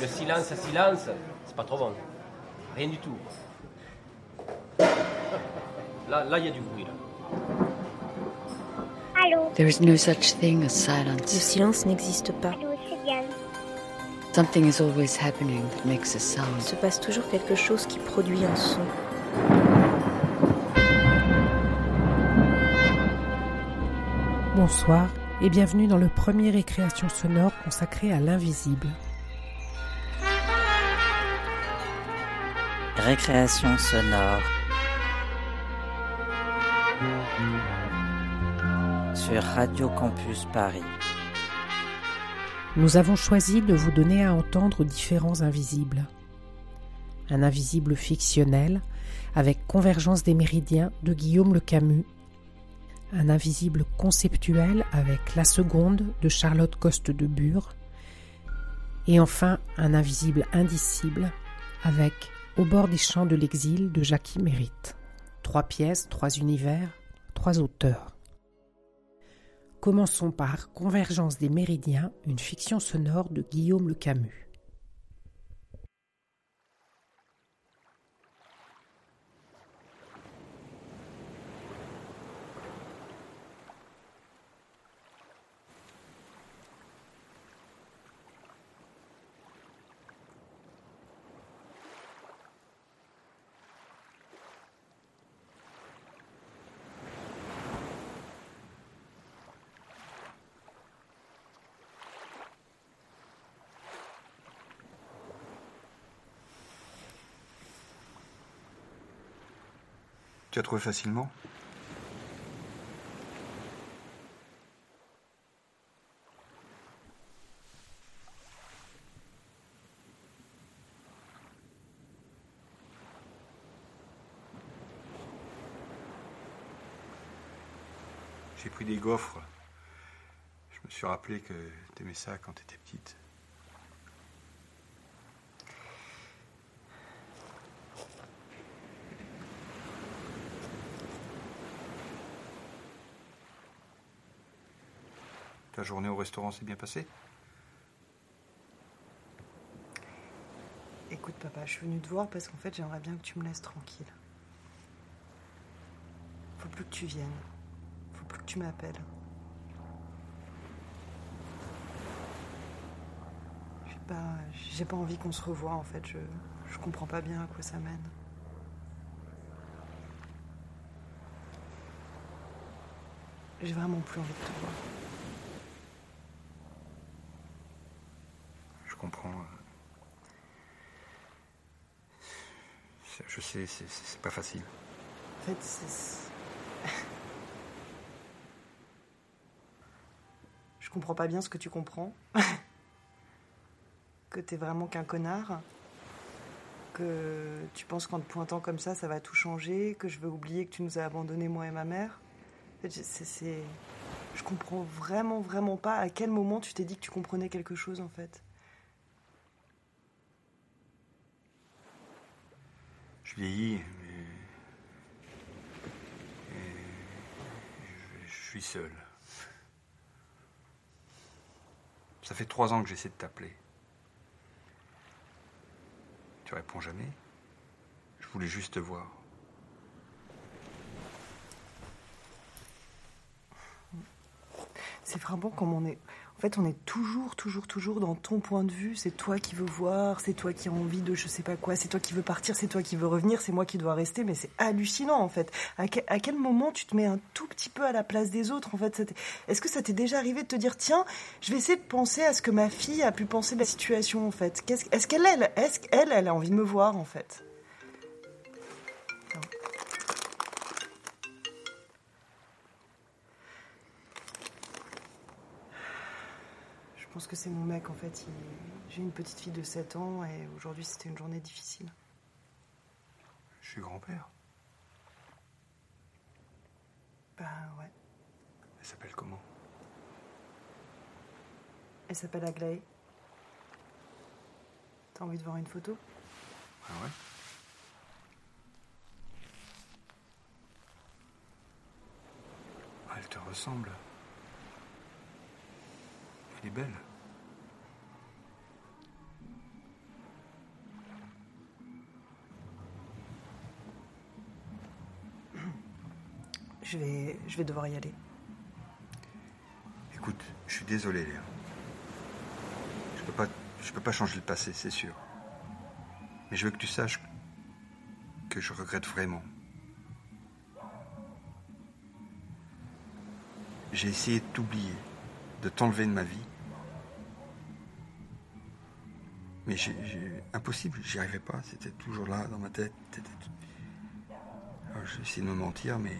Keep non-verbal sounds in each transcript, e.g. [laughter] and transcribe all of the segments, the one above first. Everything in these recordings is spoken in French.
Le silence, silence, c'est pas trop bon. Rien du tout. Là, là, il y a du bruit. Là. Allô? There is no such thing as Le silence. silence n'existe pas. Allô. Something is always happening that makes a Il sound. se passe toujours quelque chose qui produit un son. Bonsoir et bienvenue dans le premier récréation sonore consacré à l'invisible. Récréation sonore sur Radio Campus Paris. Nous avons choisi de vous donner à entendre différents invisibles. Un invisible fictionnel avec Convergence des méridiens de Guillaume le Camus. Un invisible conceptuel avec La Seconde de Charlotte Coste de Bure. Et enfin un invisible indicible avec Au bord des champs de l'exil de Jackie Mérite. Trois pièces, trois univers, trois auteurs. Commençons par Convergence des méridiens, une fiction sonore de Guillaume le Camus. Tu as trouvé facilement J'ai pris des gaufres. Je me suis rappelé que t'aimais ça quand t'étais petite. Ta journée au restaurant s'est bien passée Écoute papa, je suis venue te voir parce qu'en fait j'aimerais bien que tu me laisses tranquille. Faut plus que tu viennes. Faut plus que tu m'appelles. J'ai pas, pas envie qu'on se revoie en fait. Je, je comprends pas bien à quoi ça mène. J'ai vraiment plus envie de te voir. Je comprends. euh. C'est- pas facile. En fait, c'est. [laughs] Je comprends pas bien ce que tu comprends. [laughs] que t'es vraiment qu'un connard. Que tu penses qu'en te pointant comme ça, ça va tout changer. Que je veux oublier que tu nous as abandonnés, moi et ma mère. C'est. Je comprends vraiment, vraiment pas à quel moment tu t'es dit que tu comprenais quelque chose en fait. Je vieillis, mais. Je suis seul. Ça fait trois ans que j'essaie de t'appeler. Tu réponds jamais. Je voulais juste te voir. C'est vraiment comme on est. En fait, on est toujours, toujours, toujours dans ton point de vue. C'est toi qui veux voir, c'est toi qui as envie de je sais pas quoi, c'est toi qui veux partir, c'est toi qui veux revenir, c'est moi qui dois rester. Mais c'est hallucinant en fait. À, que- à quel moment tu te mets un tout petit peu à la place des autres en fait? Est-ce que ça t'est déjà arrivé de te dire tiens, je vais essayer de penser à ce que ma fille a pu penser de la situation en fait? Est-ce qu'elle, elle, est-ce qu'elle, elle a envie de me voir en fait? Pense que c'est mon mec en fait. Il- J'ai une petite fille de 7 ans et aujourd'hui c'était une journée difficile. Je suis grand-père. Bah ouais. Elle s'appelle comment? Elle s'appelle Aglaé. T'as envie de voir une photo? Ah ouais? Ah, Elle te ressemble. Elle est belle. Je vais, je vais devoir y aller. Écoute, je suis désolé, Léa. Je peux pas, je peux pas changer le passé, c'est sûr. Mais je veux que tu saches que je regrette vraiment. J'ai essayé de t'oublier, de t'enlever de ma vie. Mais j'ai, impossible, j'y arrivais pas. C'était toujours là dans ma tête. J'ai essayé de me mentir, mais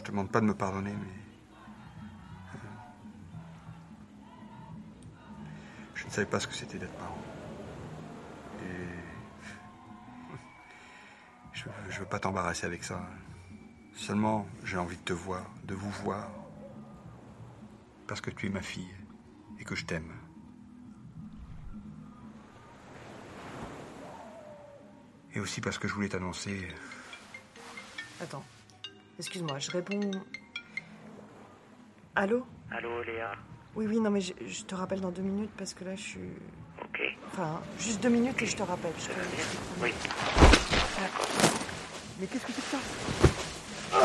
Je te demande pas de me pardonner, mais. euh, Je ne savais pas ce que c'était d'être parent. Et. Je, je veux pas t'embarrasser avec ça. Seulement, j'ai envie de te voir, de vous voir. Parce que tu es ma fille et que je t'aime. Et aussi parce que je voulais t'annoncer. Attends. Excuse-moi, je réponds. Allô? Allô, Léa Oui, oui, non, mais je, je te rappelle dans deux minutes parce que là, je suis. Ok. Enfin, juste deux minutes et je te rappelle. Je te- promets. Oui. Mais qu'est-ce que c'est que ça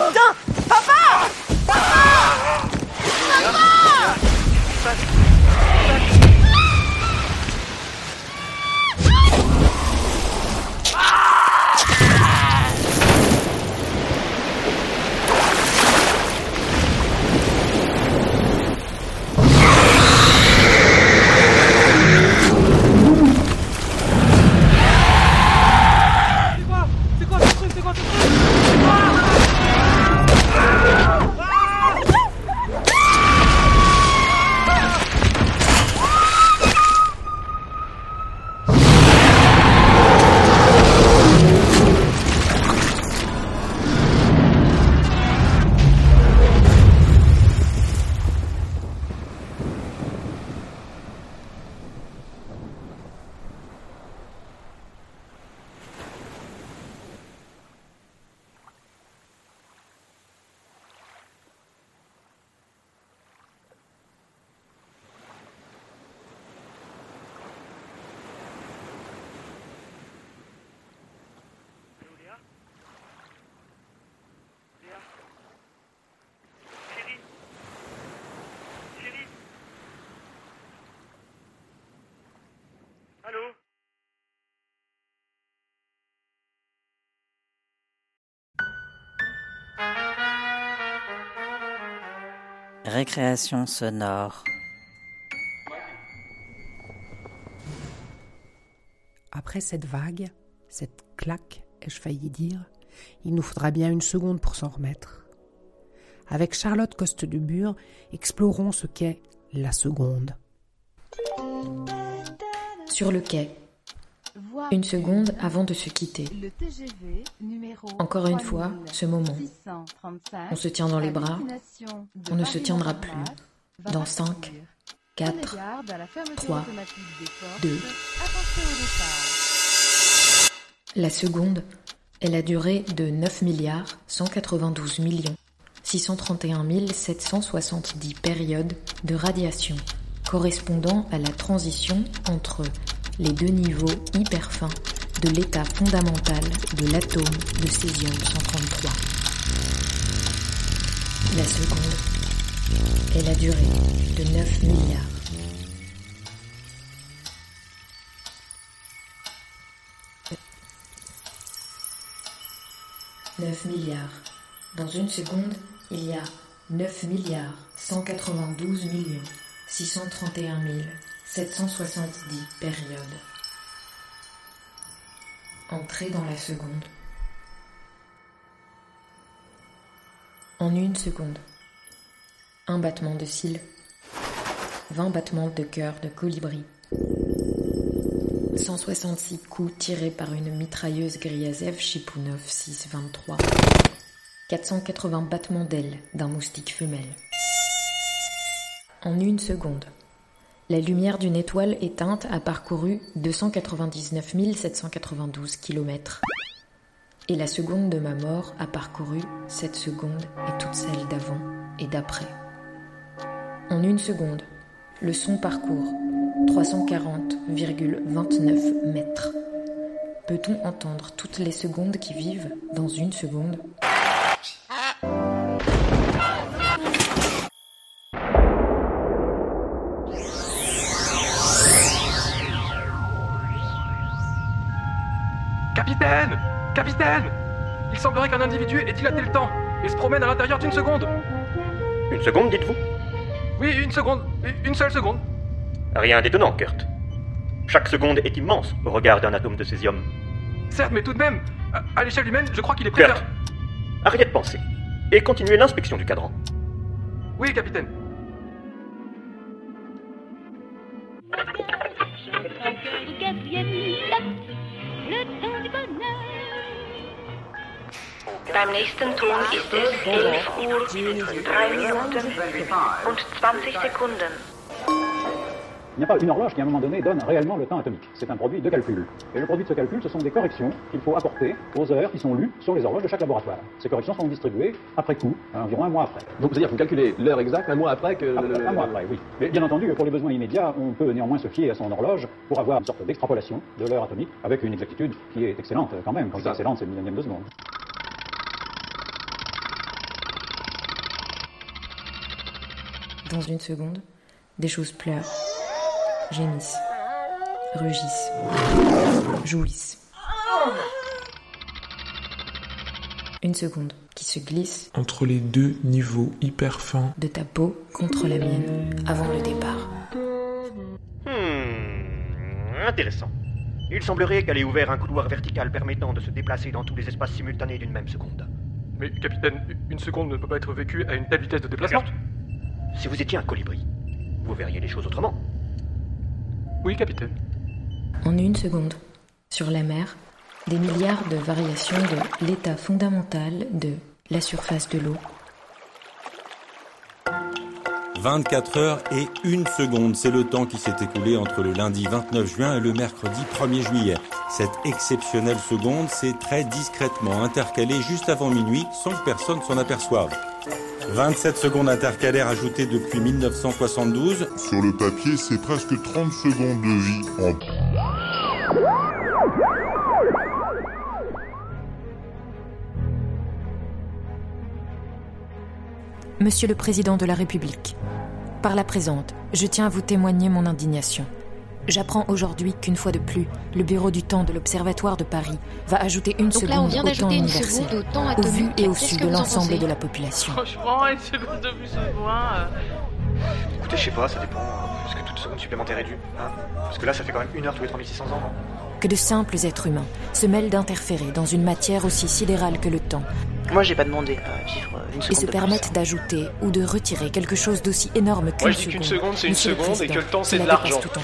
Allô Récréation sonore. Après cette vague, cette claque, ai-je failli dire, il nous faudra bien une seconde pour s'en remettre. Avec Charlotte Coste de Bure, explorons ce qu'est la seconde. Sur le quai, une seconde avant de se quitter. Encore une fois, ce moment. 635, On se tient dans les bras. On ne se tiendra plus. Dans partir. 5, Prenez 4, garde à la seconde est la durée de 9 milliards 192 millions 631 770 périodes de radiation, correspondant à la transition entre les deux niveaux hyper fins de l'état fondamental de l'atome de césium-133. La seconde est la durée de 9 milliards. « 9 milliards. Dans une seconde, il y a 9 milliards 192 millions 631 770 périodes. Entrée dans la seconde. En une seconde. Un battement de cils. 20 battements de cœur de colibri. 166 coups tirés par une mitrailleuse Griazev Chipounov 623. 480 battements d'ailes d'un moustique femelle. En une seconde, la lumière d'une étoile éteinte a parcouru 299 792 km. Et la seconde de ma mort a parcouru cette seconde et toutes celles d'avant et d'après. En une seconde, le son parcourt 340,29 mètres. Peut-on entendre toutes les secondes qui vivent dans une seconde? Capitaine Capitaine Il semblerait qu'un individu ait dilaté le temps et se promène à l'intérieur d'une seconde. Une seconde, dites-vous? Oui, une seconde. Une seule seconde. Rien d'étonnant, Kurt. Chaque seconde est immense au regard d'un atome de césium. Certes, mais tout de même, à, l'échelle humaine, je crois qu'il est Kurt, préférable. arrêtez de penser et continuez l'inspection du cadran. Oui, capitaine. Beim nächsten Ton ist es 11 Uhr 3 Minuten und 20 Sekunden. Il n'y a pas une horloge qui, à un moment donné, donne réellement le temps atomique. C'est un produit de calcul. Et le produit de ce calcul, ce sont des corrections qu'il faut apporter aux heures qui sont lues sur les horloges de chaque laboratoire. Ces corrections sont distribuées après coup, environ un mois après. Donc, c'est-à-dire que vous calculez l'heure exacte un mois après que... Un, un mois après, oui. Mais bien entendu, pour les besoins immédiats, on peut néanmoins se fier à son horloge pour avoir une sorte d'extrapolation de l'heure atomique avec une exactitude qui est excellente quand même. Quand c'est excellente, c'est le millionième de seconde. Dans une seconde, des choses pleurent, gémissent, rugissent, jouissent. Une seconde qui se glisse entre les deux niveaux hyper fins de ta peau contre la mienne avant le départ. Hmm, intéressant. Il semblerait qu'elle ait ouvert un couloir vertical permettant de se déplacer dans tous les espaces simultanés d'une même seconde. Mais, capitaine, une seconde ne peut pas être vécue à une telle vitesse de déplacement. Si vous étiez un colibri, vous verriez les choses autrement. Oui, capitaine. En une seconde, sur la mer, des milliards de variations de l'état fondamental de la surface de l'eau. 24 heures et une seconde, c'est le temps qui s'est écoulé entre le lundi 29 juin et le mercredi 1er juillet. Cette exceptionnelle seconde s'est très discrètement intercalée juste avant minuit sans que personne s'en aperçoive. 27 secondes intercalaires ajoutées depuis 1972. Sur le papier, c'est presque 30 secondes de vie en Monsieur le Président de la République, par la présente, je tiens à vous témoigner mon indignation. J'apprends aujourd'hui qu'une fois de plus, le Bureau du temps de l'Observatoire de Paris va ajouter une Donc seconde là, on vient au temps universel, au temps au vu et au su de l'ensemble de la population. Franchement, une seconde de plus au moins. euh, Écoutez, je sais pas, ça dépend. euh, Est-ce que toute seconde supplémentaire est due hein Parce que là, ça fait quand même une heure tous les 3600 ans. non Que de simples êtres humains se mêlent d'interférer dans une matière aussi sidérale que le temps Moi, j'ai pas demandé à vivre une seconde et se de permettent d'ajouter ou de retirer quelque chose d'aussi énorme qu'une Moi, je dis qu'une seconde, c'est une seconde et que le temps, c'est de l'argent. Quand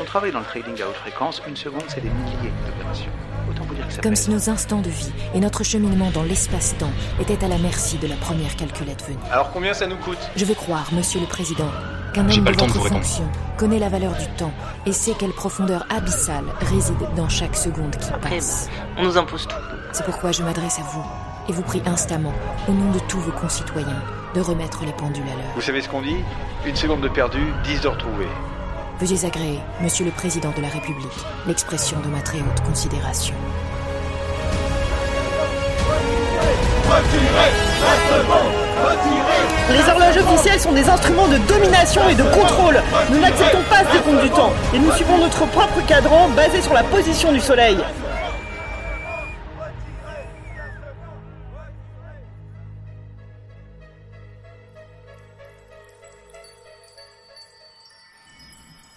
on travaille dans le trading à haute fréquence, une seconde, c'est des milliers d'opérations. Autant vous dire que ça Comme pèse. si nos instants de vie et notre cheminement dans l'espace-temps étaient à la merci de la première calculette venue. Alors combien ça nous coûte? Je veux croire, Monsieur le Président, qu'un homme pas de votre fonction connaît la valeur du temps et sait quelle profondeur abyssale réside dans chaque seconde qui passe. On nous impose tout. C'est pourquoi je m'adresse à vous et vous prie instamment, au nom de tous vos concitoyens, de remettre les pendules à l'heure. Vous savez ce qu'on dit? Une seconde de perdu, 10 de retrouvé. Veuillez agréer, Monsieur le Président de la République, l'expression de ma très haute considération. Les horloges officielles sont des instruments de domination et de contrôle. Nous n'acceptons pas ce décompte du temps et nous suivons notre propre cadran basé sur la position du soleil.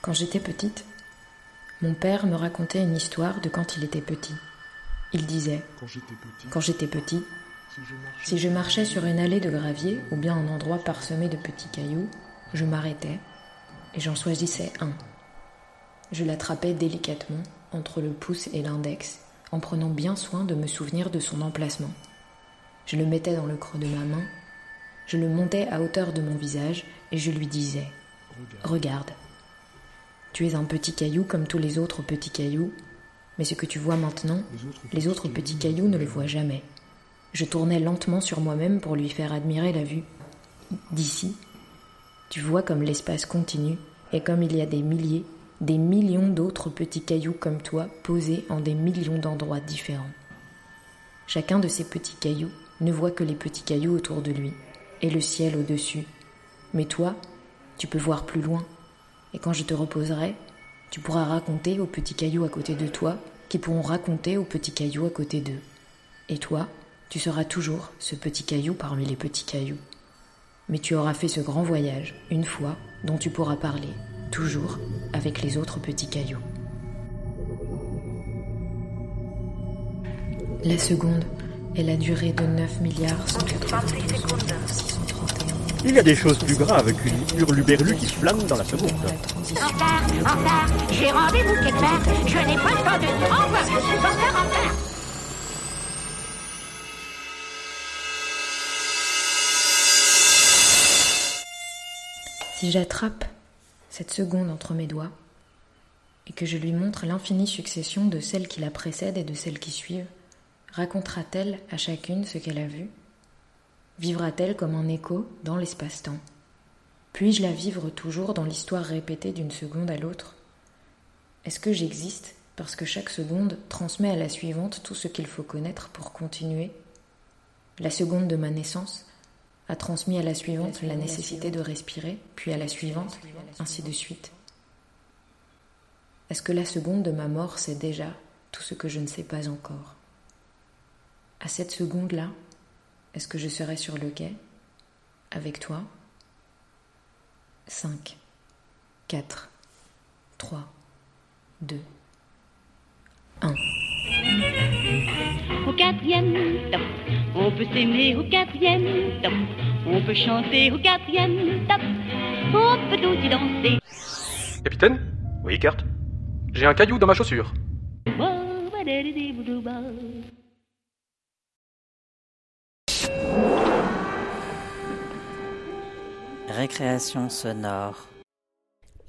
Quand j'étais petite, mon père me racontait une histoire de quand il était petit. Il disait quand j'étais petit. Si je marchais sur une allée de gravier ou bien un endroit parsemé de petits cailloux, je m'arrêtais et j'en choisissais un. Je l'attrapais délicatement entre le pouce et l'index, en prenant bien soin de me souvenir de son emplacement. Je le mettais dans le creux de ma main, je le montais à hauteur de mon visage et je lui disais Regarde, tu es un petit caillou comme tous les autres petits cailloux, mais ce que tu vois maintenant, les autres petits cailloux ne le voient jamais. Je tournais lentement sur moi-même pour lui faire admirer la vue. D'ici, tu vois comme l'espace continue et comme il y a des milliers, des millions d'autres petits cailloux comme toi posés en des millions d'endroits différents. Chacun de ces petits cailloux ne voit que les petits cailloux autour de lui et le ciel au-dessus. Mais toi, tu peux voir plus loin. Et quand je te reposerai, tu pourras raconter aux petits cailloux à côté de toi qui pourront raconter aux petits cailloux à côté d'eux. Et toi, tu seras toujours ce petit caillou parmi les petits cailloux. Mais tu auras fait ce grand voyage une fois dont tu pourras parler, toujours avec les autres petits cailloux. La seconde est la durée de 9 milliards 192 631 Il y a des choses plus graves qu'une hurluberlu qui flamme dans la seconde. En retard, en retard, j'ai rendez-vous quelque part. Je n'ai pas le temps de dire au revoir, je suis encore en retard. Si j'attrape cette seconde entre mes doigts et que je lui montre l'infinie succession de celles qui la précèdent et de celles qui suivent, racontera-t-elle à chacune ce qu'elle a vu? Vivra-t-elle comme un écho dans l'espace-temps? Puis-je la vivre toujours dans l'histoire répétée d'une seconde à l'autre? Est-ce que j'existe parce que chaque seconde transmet à la suivante tout ce qu'il faut connaître pour continuer? La seconde de ma naissance a transmis à la suivante la nécessité de respirer, puis à la suivante, ainsi de suite. Est-ce que la seconde de ma mort sait déjà tout ce que je ne sais pas encore? À cette seconde-là, est-ce que je serai sur le quai Avec toi? 5, 4, 3, 2, 1. Au quatrième top, on peut s'aimer au quatrième top, on peut chanter au quatrième top, on peut aussi danser. Capitaine? Oui, Kurt? J'ai un caillou dans ma chaussure. Récréation sonore.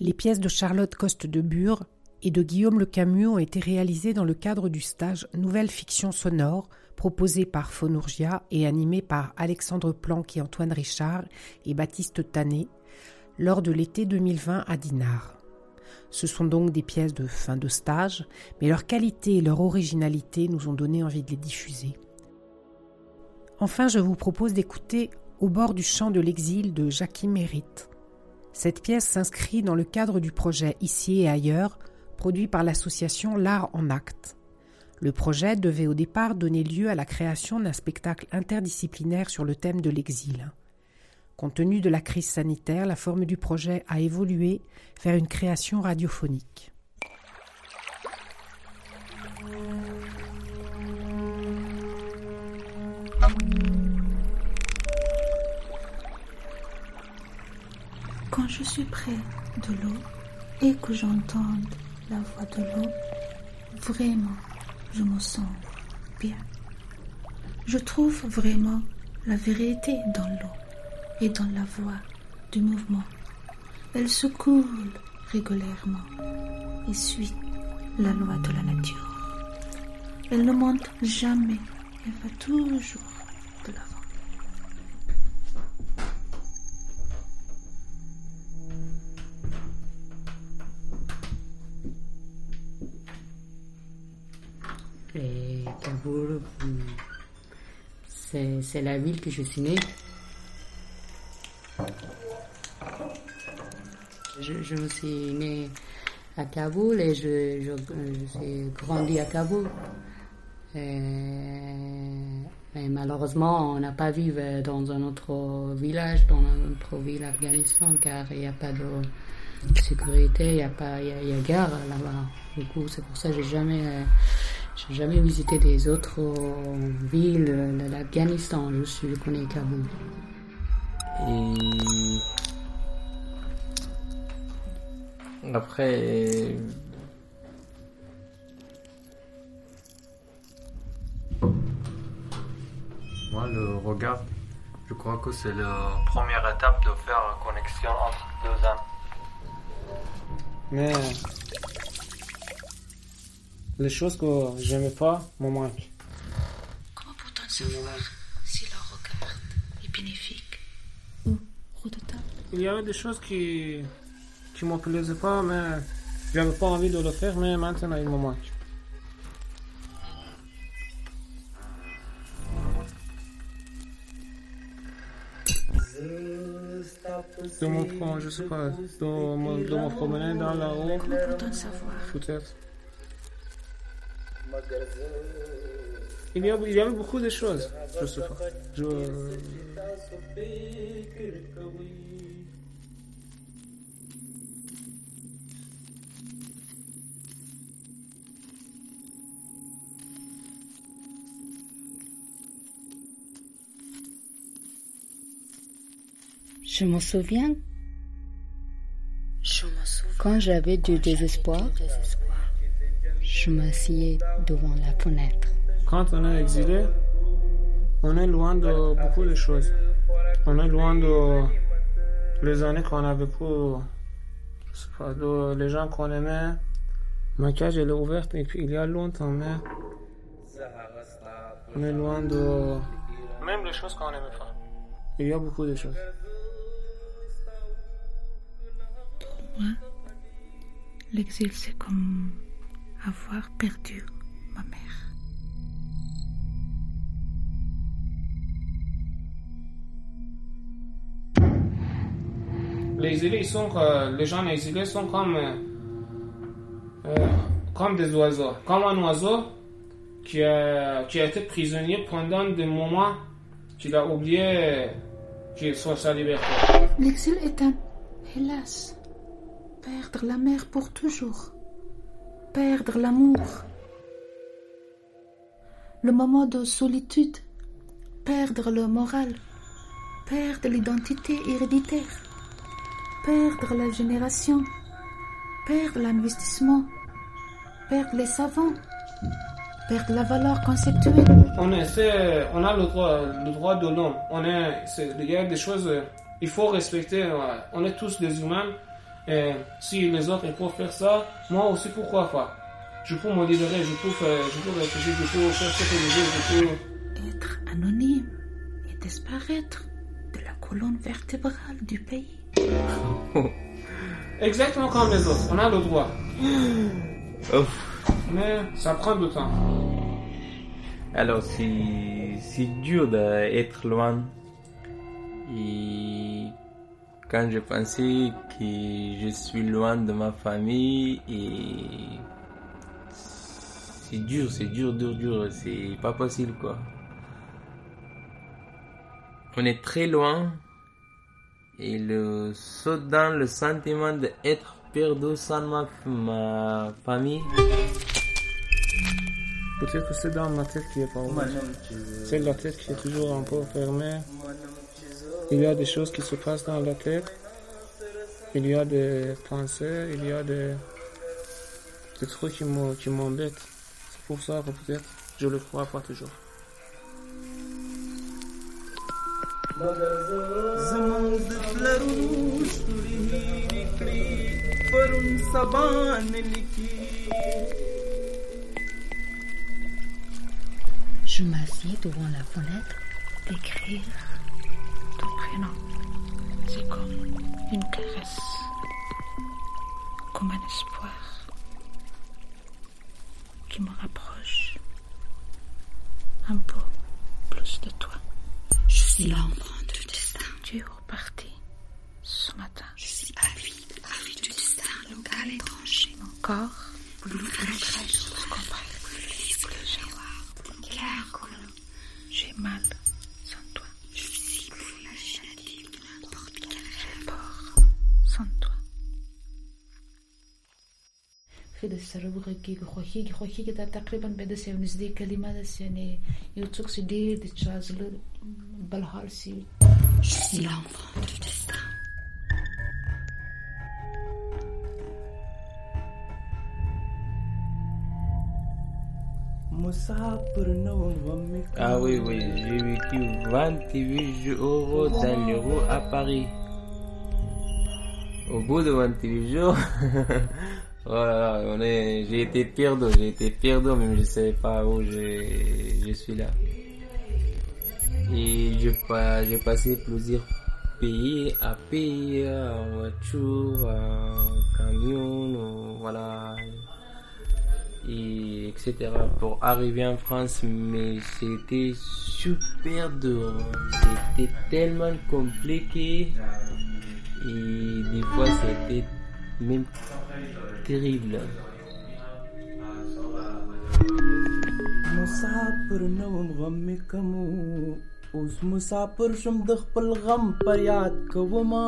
Les pièces de Charlotte Coste de Bure et de Guillaume Le Camus ont été réalisées dans le cadre du stage Nouvelle fiction sonore proposé par Phonourgia et animé par Alexandre Planck et Antoine Richard et Baptiste Tanet lors de l'été 2020 à Dinard. Ce sont donc des pièces de fin de stage, mais leur qualité et leur originalité nous ont donné envie de les diffuser. Enfin, je vous propose d'écouter Au bord du champ de l'exil de Jackie Mérite. Cette pièce s'inscrit dans le cadre du projet Ici et ailleurs, produit par l'association L'Art en Acte. Le projet devait au départ donner lieu à la création d'un spectacle interdisciplinaire sur le thème de l'exil. Compte tenu de la crise sanitaire, la forme du projet a évolué vers une création radiophonique. Quand je suis près de l'eau et que j'entends la voix de l'eau, vraiment, je me sens bien. Je trouve vraiment la vérité dans l'eau et dans la voix du mouvement. Elle se coule régulièrement et suit la loi de la nature. Elle ne monte jamais, elle va toujours de l'avant. Et Kaboul, c'est la ville que je suis né. Je, je me suis né à Kaboul et je, je, je suis grandi à Kaboul. Et, et malheureusement, on n'a pas vécu dans un autre village, dans un autre ville Afghanistan, car il n'y a pas de sécurité, il y a pas, il y a, y a guerre là-bas. Du coup, c'est pour ça que j'ai jamais, euh, j'ai jamais visité des autres euh, villes de l'Afghanistan. Je suis, je connais Kaboul. Et après, moi le regard, je crois que c'est la première étape de faire une connexion entre deux âmes. Mais les choses que j'aimais pas me manquent. Comment peut-on savoir si le regard est bénéfique ou redoutant Il y avait des choses qui qui me plaisaient pas, mais J'avais pas envie de le faire, mais maintenant il me manque. De mon front, je sais pas, de me, de me promener dans la rue. Comment peut-on savoir Peut-être. Il y, a, il y avait beaucoup de choses, je sais pas. Je... Je me souviens quand j'avais du désespoir, je m'asseyais devant la fenêtre. Quand on est exilé, on est loin de beaucoup de choses. On est loin de les années qu'on a vécues, de les gens qu'on aimait. Ma cage elle est ouverte et puis il y a longtemps, mais on est loin de même les choses qu'on aimait pas. Il y a beaucoup de choses. Moi, l'exil, c'est comme avoir perdu ma mère? Les sont, euh, les gens exilés sont comme, euh, euh, comme des oiseaux. Comme un oiseau qui a, qui a été prisonnier pendant des moments qu'il a oublié qu'il soit sa liberté. L'exil est un, hélas, perdre la mère pour toujours, perdre l'amour, le moment de solitude, perdre le moral, perdre l'identité héréditaire, perdre la génération, perdre l'investissement, perdre les savants, perdre la valeur conceptuelle. On, a le droit, de l'homme. On il y a des choses, il faut respecter. On est tous des humains. Et si les autres ils peuvent faire ça, moi aussi pourquoi pas. Je peux me libérer, je peux, faire, je peux réfléchir, je peux faire ce que je veux, je peux. Être anonyme et disparaître de la colonne vertébrale du pays. [laughs] Exactement comme les autres, on a le droit. [gasps] Mais ça prend du temps. Alors, c'est c'est dur d'être loin. Et quand je pensais que je suis loin de ma famille, et c'est dur, c'est dur, dur, dur, c'est pas possible quoi. On est très loin et le saut dans le sentiment d'être perdu sans ma, ma famille. Peut-être que c'est dans ma tête qui est pas. C'est la tête qui est toujours un peu fermée. Il y a des choses qui se passent dans la tête. Il y a des pensées, il y a des, des trucs qui m'ont- qui m'embêtent. C'est pour ça que peut-être je le crois pas toujours. زمون د فلرو ستوري هېرې کړې پرون سبا نه لیکي Je m'assieds devant la fenêtre. Écrire ton prénom, c'est comme une caresse, comme un espoir qui me rapproche un peu plus de toi. Je suis l'enfant du destin. Tu es reparti ce matin. Je suis avide, avide du destin local étranger. Mon corps, Plus fragile, سره وغږېږي خوښېږي خوښېږي دا تقریبا به داسې یو نږدې کلمه ده چې یعنې یو څوک چې ډېر د چا زړه بل حال سي Je suis l'enfant du destin. مسافر نو ومې Ah oui, oui, j'ai vécu 28 jours dans les roues à Paris. Au bout de 28 jours, [laughs] voilà, on est, j'ai été perdu, j'ai été perdu, même je sais pas où je, suis là. Et j'ai pas, j'ai passé plusieurs pays à pied, en voiture, en camion, voilà, etc. pour arriver en France, mais c'était super dur. C'était tellement compliqué et des fois c'était même terrible. مسافر نو غمي کمو اوس مسافر شم د خپل غم پر یاد کوما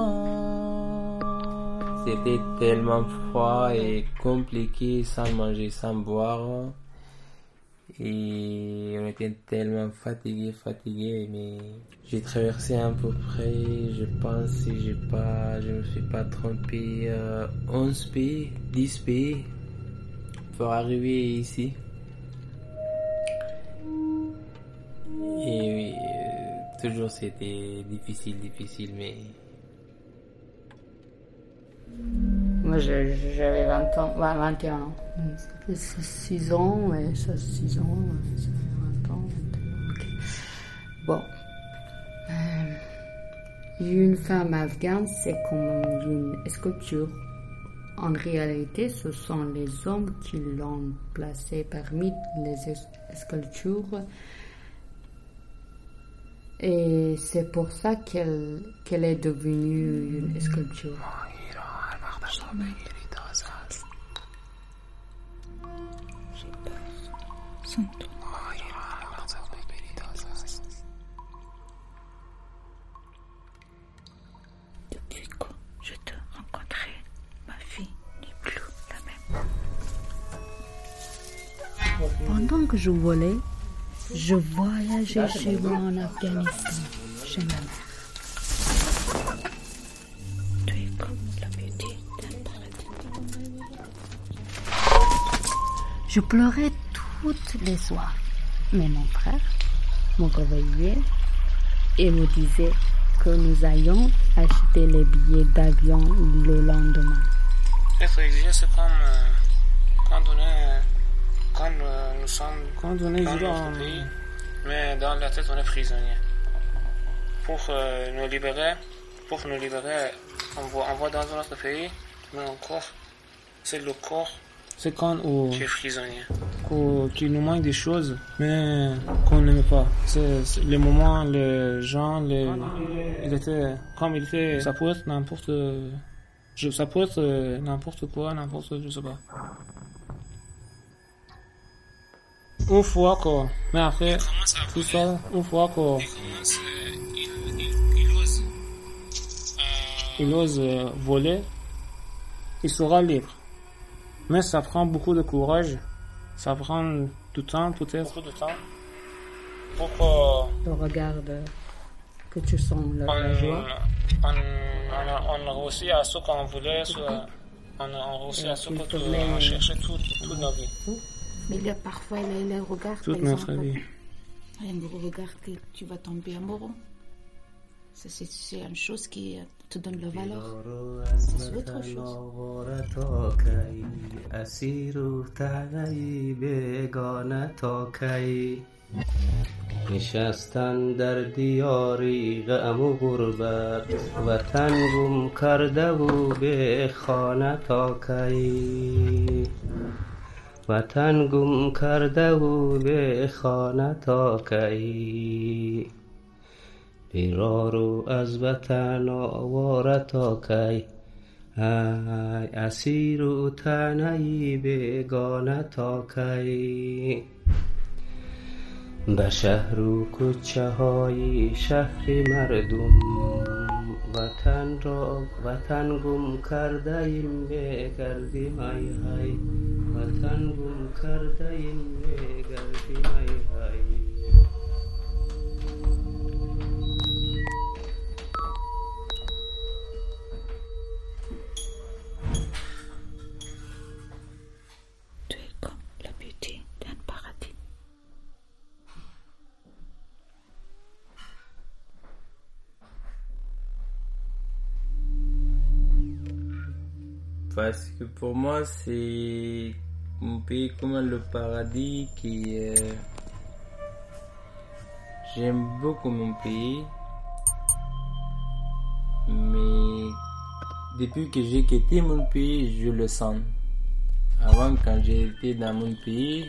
C'était tellement froid et compliqué sans manger, sans boire. Et on était tellement fatigué, fatigué, mais j'ai traversé à peu près, je pense, si j'ai pas, je me suis pas trompé, euh, 11 pays, 10 pays pour arriver ici. Et oui, euh, toujours c'était difficile, difficile, mais Moi, j'avais 20 ans, ouais, 21 ans. C'était 6 ans, ouais, ça, 6 ans, ça fait 20 ans. 21, ok. Bon. Euh, une femme afghane, c'est comme une sculpture. En réalité, ce sont les hommes qui l'ont placée parmi les es- sculptures. Et c'est pour ça qu'elle est devenue une sculpture. Toi. Depuis que je te rencontrais, ma vie n'est plus la même. Pendant que je volais, je voyageais chez moi en Afghanistan, chez ma mère. Je pleurais toutes les soirs. Mais mon frère me réveillait et me disait que nous allions acheter les billets d'avion le lendemain. Être exilé, c'est comme euh, quand on est. Quand euh, nous sommes. Quand on est dans notre pays, mais dans la tête, on est prisonnier. Pour euh, nous libérer, pour nous libérer, on va, on va dans un autre pays, mais encore, c'est le corps. C'est quand est prisonnier. qui nous manque des choses, mais qu'on n'aime pas. C'est les moments, les gens, les, il était, comme il était, ça peut être n'importe, ça peut être euh, n'importe quoi, n'importe, je sais pas. Une fois que, mais après, tout ça, une fois que, il ose euh, voler, il sera libre. Mais ça prend beaucoup de courage, ça prend du temps, peut-être. Beaucoup de temps. Pour que Je regarde que tu sens la, on, la joie. on, on, on réussit à ce qu'on voulait, ce- on, on réussit à ce S'il que te tu- plaît. on cherchait tout, toute notre vie. Mais il y a parfois les, les regards, Toute par notre exemple. vie. Un regard que tu vas tomber amoureux. Ça, C'est c'est une chose qui chose. تا کی؟ اسیر و تنهی بگانه تا کی؟ نشستن در دیاری غم و غربت وطن گم کرده و به خانه تا کی؟ وطن گم کرده و به خانه تا کی؟ بیرار و از وطن آواره تا کی ای اسیر و تنهی بگانه تا کی به شهر و کوچه های شهر مردم وطن را وطن گم کرده ایم بگردیم ای های. وطن گم کرده ایم بگردیم ای های. Parce que pour moi, c'est mon pays comme le paradis qui. J'aime beaucoup mon pays. Mais depuis que j'ai quitté mon pays, je le sens. Avant, quand j'étais dans mon pays,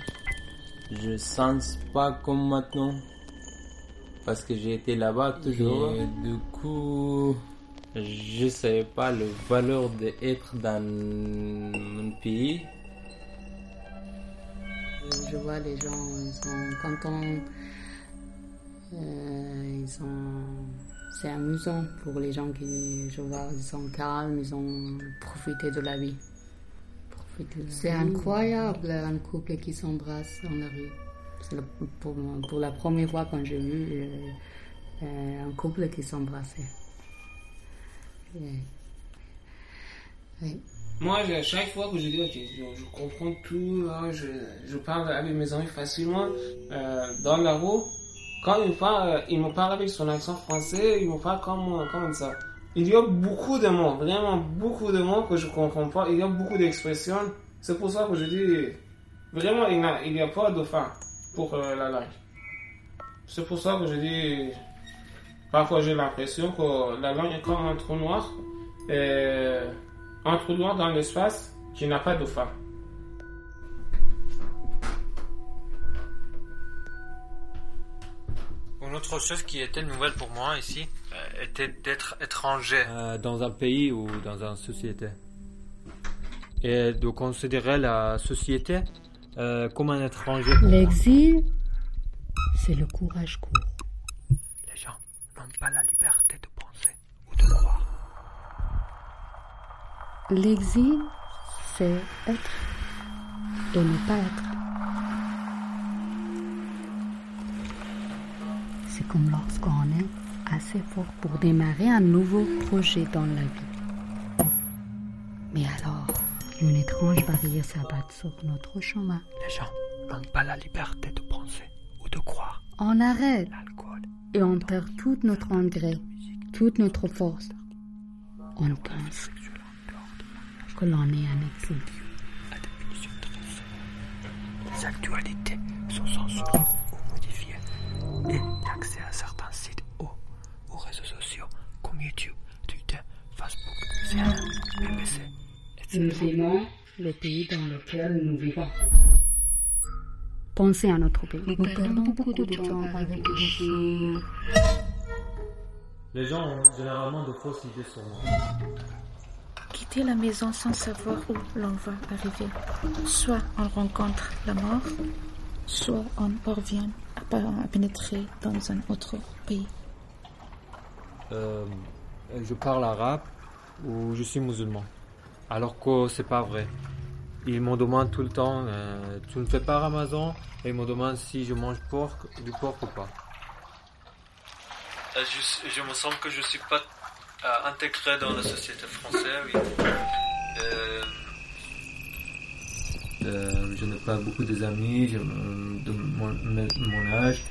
je sens pas comme maintenant. Parce que j'ai été là-bas toujours. Et du coup, je savais pas le valeur d'être dans mon pays. Je vois les gens, ils sont contents. Euh, ils sont... C'est amusant pour les gens qui, je vois, ils sont calmes, ils ont profité de la vie. C'est incroyable un couple qui s'embrasse dans la rue. C'est pour la première fois quand j'ai vu euh, euh, un couple qui s'embrassait. Moi, je- chaque fois que je dis, je, comprends tout, là, je, je parle avec mes amis facilement, euh, dans la rue, quand il me parle, euh, il me parle avec son accent français, il me parle comme, euh, comme ça. Il y a beaucoup de mots, vraiment beaucoup de mots que je comprends pas, il y a beaucoup d'expressions. C'est pour ça que je dis, vraiment, il n'y a, il a pas de fin pour la langue. C'est pour ça que je dis, parfois j'ai l'impression que la langue est comme un trou noir, et un trou noir dans l'espace qui n'a pas de fin. Une autre chose qui était nouvelle pour moi ici euh, était d'être étranger euh, dans un pays ou dans une société. Et de considérer la société euh, comme un étranger. L'exil, c'est le courage court. Pas la liberté de penser ou de croire. L'exil, c'est être et ne pas être. C'est comme lorsqu'on est assez fort pour démarrer un nouveau projet dans la vie. Mais alors, une étrange barrière s'abat sur notre chemin. Les gens n'ont pas la liberté de penser ou de croire. On arrête et on perd tout notre engrais, toute notre force. On pense que l'on est un exil. Les actualités sont censurées ou modifiées. Et l'accès à certains sites ou aux réseaux sociaux comme YouTube, Twitter, Facebook, CNN, BBC, Nous aimons le pays dans lequel nous vivons. Pensez à notre pays. Nous perdons beaucoup de temps à réfléchir. Les gens ont généralement de fausses idées sur moi. Quitter la maison sans savoir où l'on va arriver. Soit on rencontre la mort, soit on parvient à, pa- à pénétrer dans un autre pays. Euh, je parle arabe ou je suis musulman. Alors que c'est pas vrai. Ils me demandent tout le temps, euh, tu ne fais pas Ramazan Et ils me demandent si je mange porc, du porc ou pas. Euh, je, je me sens que je suis pas euh, intégré dans la société française, oui. Euh, Euh, je n'ai pas beaucoup d'amis de mon, âge.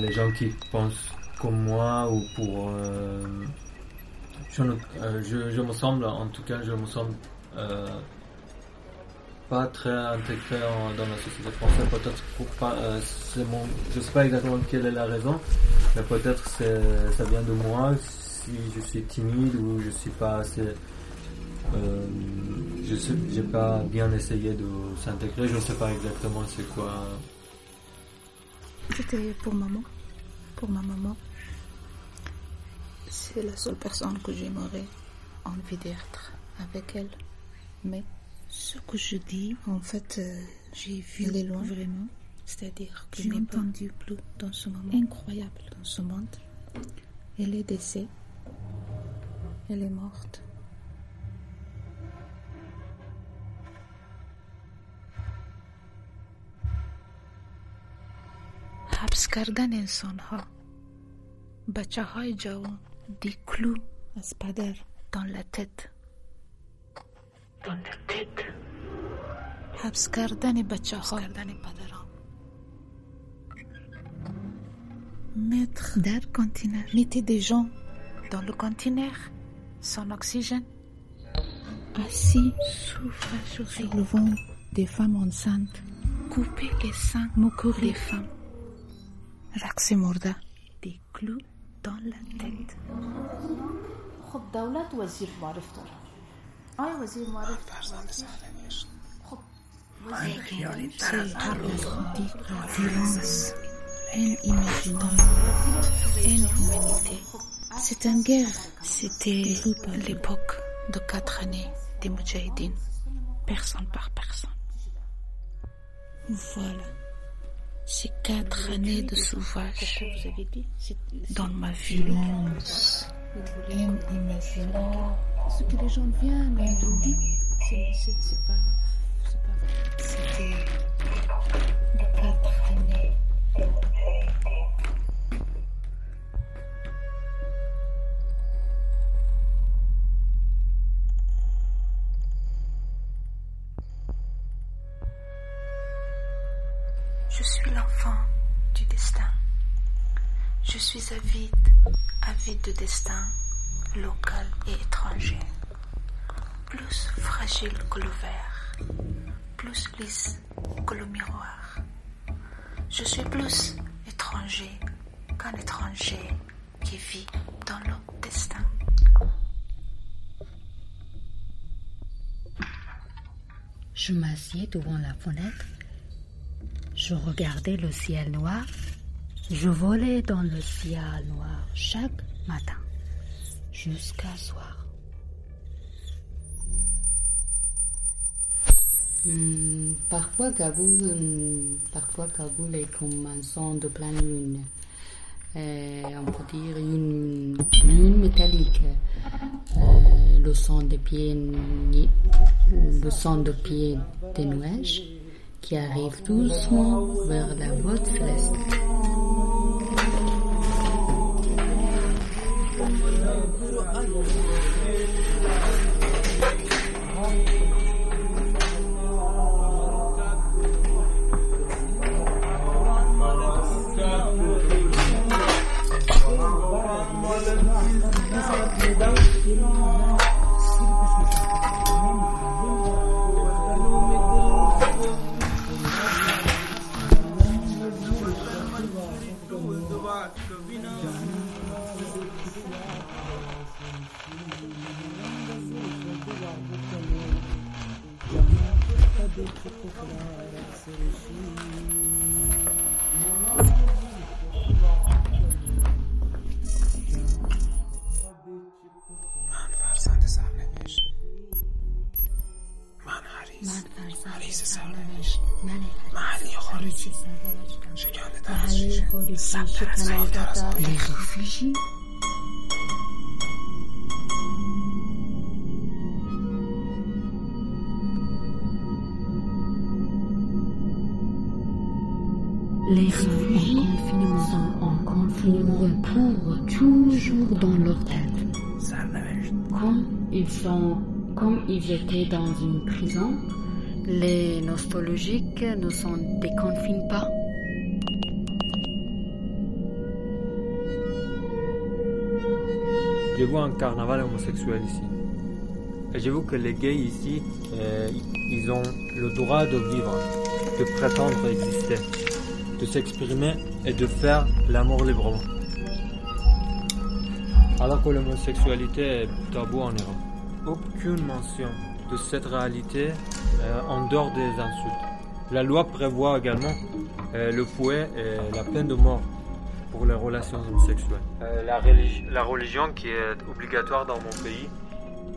Les gens qui pensent comme moi ou pour... euh, je, ne- me semble, en tout cas, je me semble euh, pas très intégré dans la société française. Peut-être pas, euh, mon, je sais pas exactement quelle est la raison, mais peut-être ça vient de moi. Si je suis timide ou je suis pas assez, euh, je sais, j'ai pas bien essayé de s'intégrer. Je sais pas exactement c'est quoi. C'était pour maman. Pour ma maman C'est la seule personne que j'aimerais envie d'être avec elle. Mais ce que je dis, en fait, euh, j'ai vu elle est loin vraiment. C'est-à-dire que je n'ai entendu plus dans ce moment incroyable dans ce monde. Elle est décédée. Elle est morte. حبس کردن انسان ها بچه های جوان دی کلو از پدر dans la tête dans la tête حبس کردن بچه ها کردن پدران mettre در conteneur mettez des gens dans le conteneur sans oxygène assis sur le ventre des femmes enceintes couper les seins mourir les femmes رقص مرده des clous dans la tête. C'est une guerre. C'était l'époque de quatre années des Moudjahidines, personne par personne. Voilà. Ces quatre années de sauvage dans ma violence, haine imaginable. Ce que les gens viennent nous dire, c'est pas, c'est pas, c'était quatre années. Je suis avide, avide de destin, local et étranger. Plus fragile que le verre, plus lisse que le miroir. Je suis plus étranger qu'un étranger qui vit dans le destin. Je m'assieds devant la fenêtre. Je regardais le ciel noir. Je volais dans le ciel noir chaque matin jusqu'à soir. Hmm, parfois Kaboul, hmm, parfois Kaboul est comme un son de pleine lune. Euh, on peut dire une lune métallique. Euh, le son des pieds, le son de pieds des nuages qui arrive doucement vers la voûte céleste. Les réfugiés sont en conflit toujours dans leur tête. Comme ils sont, comme ils étaient dans une prison, les nostalgiques ne s'en déconfinent pas. Je vois un carnaval homosexuel ici. Et je que les gays ici, euh, ils ont le droit de vivre, de prétendre exister, de s'exprimer et de faire l'amour librement. Alors que l'homosexualité est tabou en Iran. Aucune mention de cette réalité euh, en dehors des insultes. La loi prévoit également euh, le fouet et la peine de mort pour les relations homosexuelles. Euh, la, religi- la religion qui est obligatoire dans mon pays,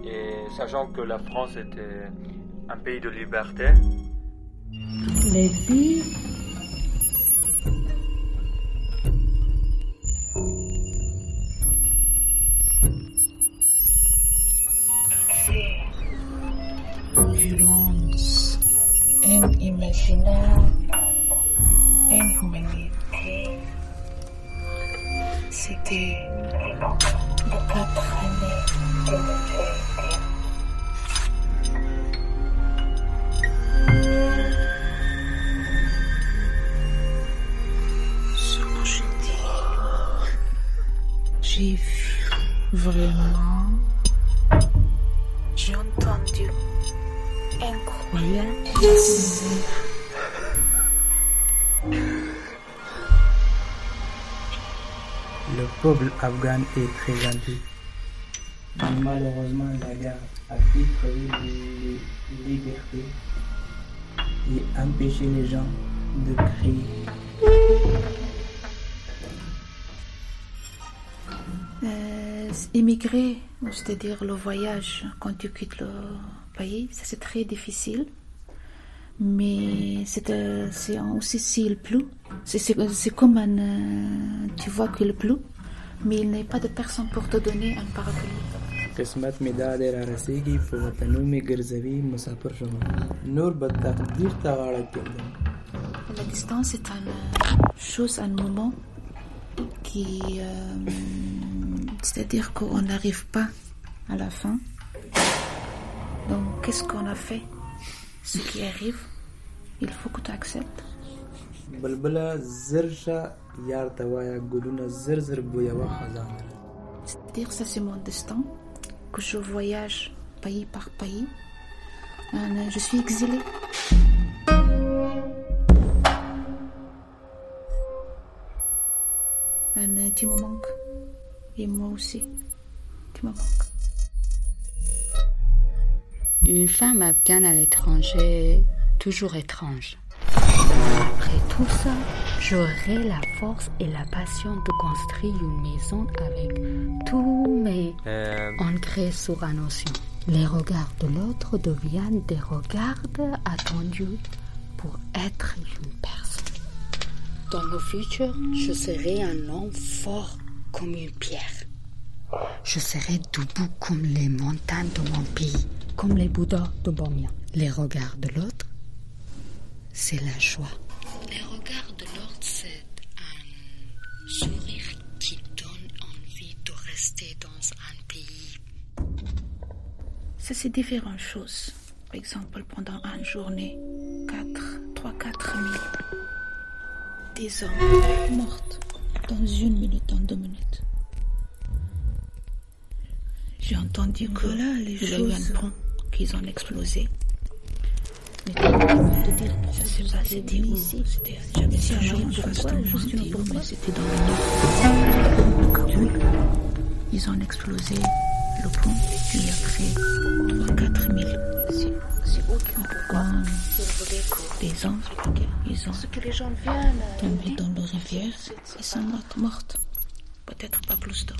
et sachant que la France était un pays de liberté, Les filles. Violence, haine C'était peuple afghan est très gentil. Malheureusement, la guerre a détruit les libertés et empêché les gens de créer. Euh, émigrer, c'est-à-dire le voyage quand tu quittes le pays, ça c'est très difficile. Mais c'est euh, aussi s'il pleut. C'est comme un. euh, tu vois qu'il pleut, mais il n'y a pas de personne pour te donner un parapluie. قسمت می دادې را رسیږي په وطنو می ګرځوي مسافر شوم نور به تقدیر ته غاړه کېږدم La distance est une euh, chose, un moment qui. euh, C'est-à-dire qu'on n'arrive pas à la fin. Donc, qu'est-ce qu'on a fait Ce qui arrive, il faut que tu acceptes. بلبله زر شه یار ته وایه ګلونه زر زر بویوه خزانه C'est-à-dire, ça c'est mon destin, que je voyage pays par pays. Euh, Je suis exilée. Euh, tu me manques. Et moi aussi. Tu me manques. Une femme afghane à l'étranger, toujours étrange. Tout ça, j'aurai la force et la passion de construire une maison avec tous mes Euh, ancrés sur la notion. Les regards de l'autre deviennent des regards attendus pour être une personne. Dans le futur, je serai un homme fort comme une pierre. Je serai debout comme les montagnes de mon pays, comme les Bouddhas de Bormia. Les regards de l'autre, c'est la joie. Les regards de l'autre, c'est un sourire qui donne envie de rester dans un pays. Ça, c'est différentes choses. Par exemple, pendant une journée, 4, 3, 4 000. Des hommes mortes dans une minute, dans deux minutes. J'ai entendu que Voilà les choses. qu'ils ont explosé. Mais tu peux te dire, ça s'est passé où C'était juste c'était mais c'était dans le nord. Ils ont explosé le pont, puis après 3 4 000. C'est pourquoi les gens, ils ont tombé dans la rivière, ils sont mortes. Peut-être pas plus de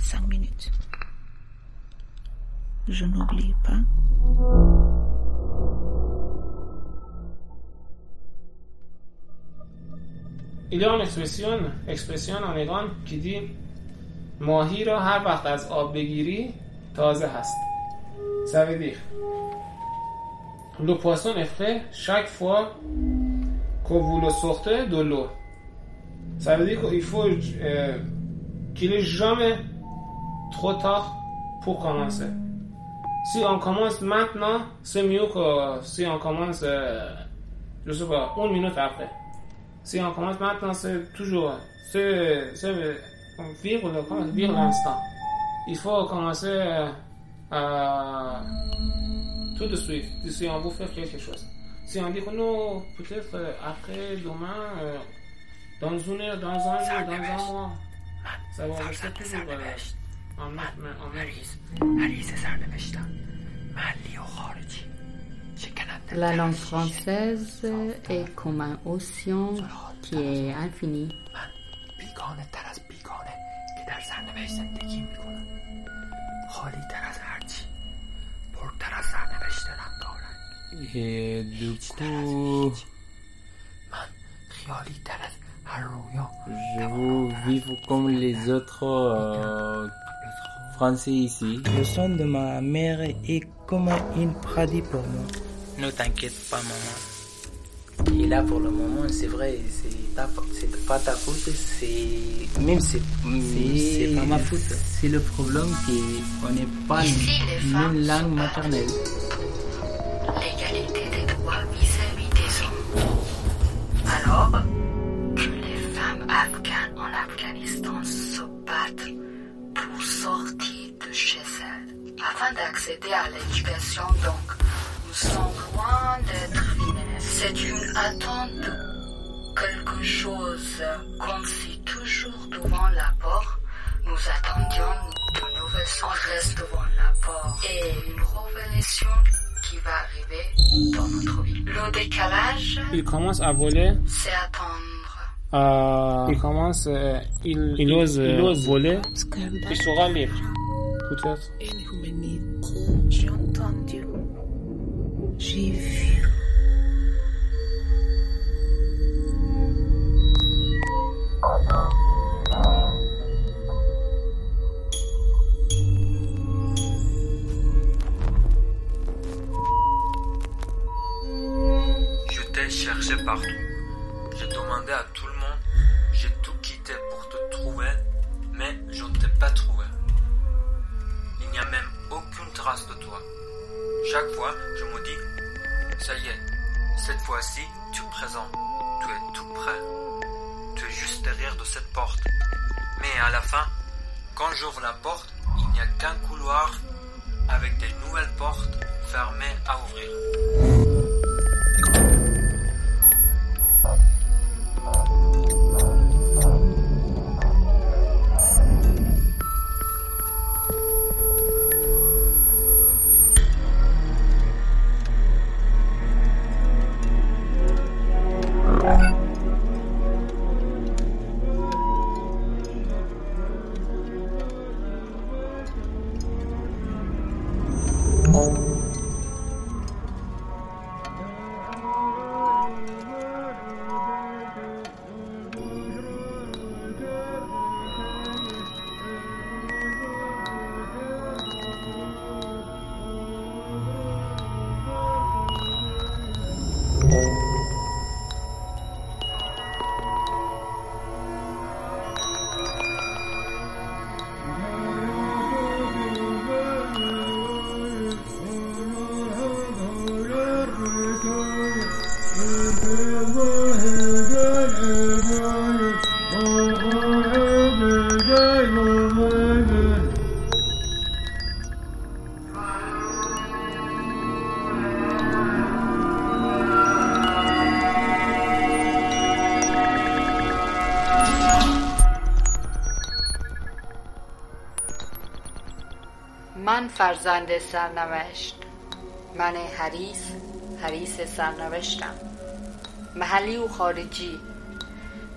5 minutes. Je n'oublie pas. Il y a une expression, expression en ایران qui dit ماهی را هر وقت از آب بگیری تازه هست. Frais chaque fois que vous le sortez de l'eau. Ça veut dire qu'il faut euh, qu'il est jamais trop tard pour commencer. Si on commence maintenant, c'est mieux que si on commence, euh, je sais pas, une minute après. Si on commence maintenant, c'est toujours, c'est, c'est vivre vivre l'instant. Il faut commencer euh, à, tout de suite, si on veut faire quelque chose. Si on dit que non, peut-être euh, après, demain, euh, dans une heure, dans un jour, dans un mois, ça va rester toujours en même. La langue française est comme un océan qui est infini. Et du coup, je vous vivre comme les autres euh, Français ici. Le son de ma mère est comme un paradis pour moi. Ne t'inquiète pas maman et là pour le moment c'est vrai c'est pas ta faute c'est même c'est c'est pas ma faute C'est le problème qu'on n'est pas Ici, les langue maternelle. L'égalité des droits vis-à-vis des hommes. Alors que les femmes afghanes en Afghanistan se battent pour sortir de chez elles afin d'accéder à l'éducation, donc nous sommes loin d'être finis. C'est une attente de quelque chose, comme si toujours devant la porte, nous attendions de nouvelles reste devant la porte et une révélation qui va arriver dans notre vie. Le décalage, Il commence à voler. c'est attendre. Euh, il commence, euh, il, il ose, il euh, ose. voler. Il sera libre. Peut-être. J'ai vu. Je t'ai cherché partout. J'ai demandé à tout le monde. J'ai tout quitté pour te trouver, mais je ne t'ai pas trouvé. Il n'y a même aucune trace de toi. Chaque fois, ça y est, cette fois-ci, tu es présent. Tu es tout près. Tu es juste derrière de cette porte. Mais à la fin, quand j'ouvre la porte, il n'y a qu'un couloir avec des nouvelles portes fermées à ouvrir. فرزند سرنوشت. من حریس حریس سرنوشتم. محلی و خارجی.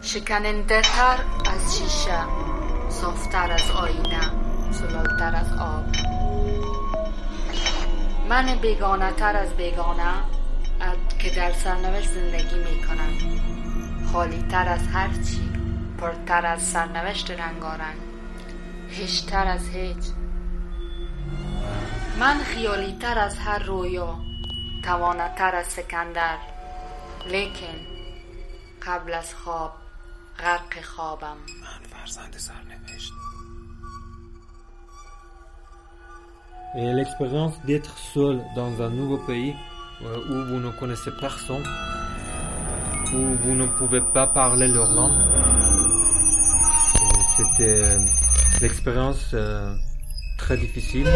شکننده تر از شیشه صافتر از آینه زلالتر از آب. من بیگانه تر از بیگانه که در سرنوشت زندگی می کنم خالی تر از هر چی پرتر از سرنوشت رنگارنگ. هیچتر از هیچ. من خیالی تر از هر رویا توانه تر از سکندر لیکن قبل از خواب غرق خوابم فرزند سرنوشت Et l'expérience d'être seul dans un nouveau pays euh, où vous ne connaissez personne, où vous ne pouvez pas parler leur langue, et c'était euh, l'expérience euh, très difficile.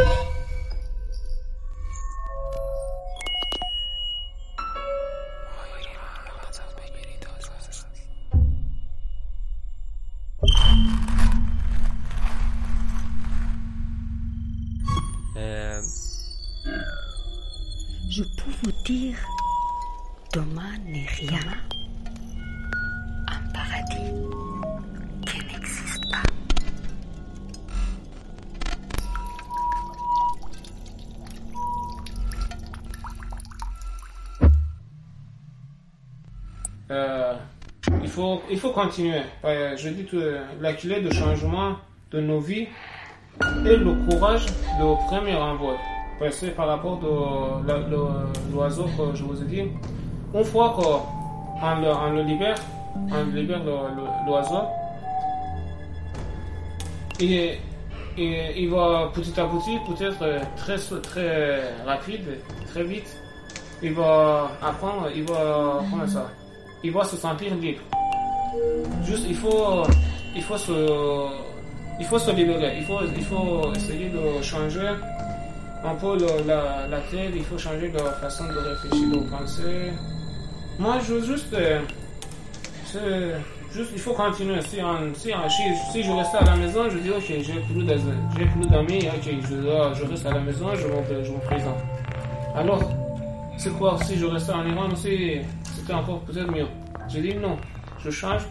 Il, faut, il continuer. Euh, je dis que la clé de changement de nos vies est le courage de premier envol. Parce que par rapport à l'oiseau que je vous ai dit, une fois qu'on le, libère, on libère l'oiseau, et il va petit à petit, peut-être très, très rapide, très vite, il va apprendre, il va, comment ça, il va se sentir libre. Juste, il faut, il faut se, il faut se libérer, il faut, il faut essayer de changer un peu la, la tête, il faut changer de façon de réfléchir, de penser. Moi, je veux juste, euh, c'est- Juste, il faut continuer. Si, si, si, je reste à la maison, je dis, ok, j'ai plus d'amis, ok, je, dois- je reste à la maison, je me, je me présente. Alors, c'est quoi? Si je restais en Iran aussi, c'était encore peut-être mieux. J'ai dit non, je change.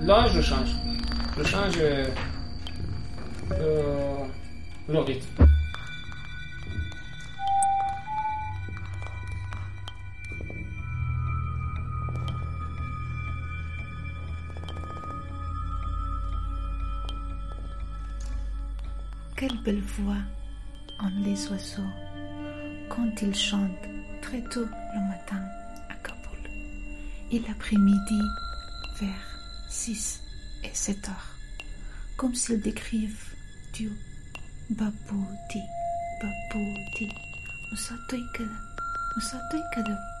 Là, je change. Je change euh, euh, le rythme. Quelle belle voix ont les oiseaux quand ils chantent très tôt le matin à Kaboul et l'après-midi vers 6 et 7 heures, comme s'ils décrivent Dieu. Babouti, babouti, musatoikada, musatoikada.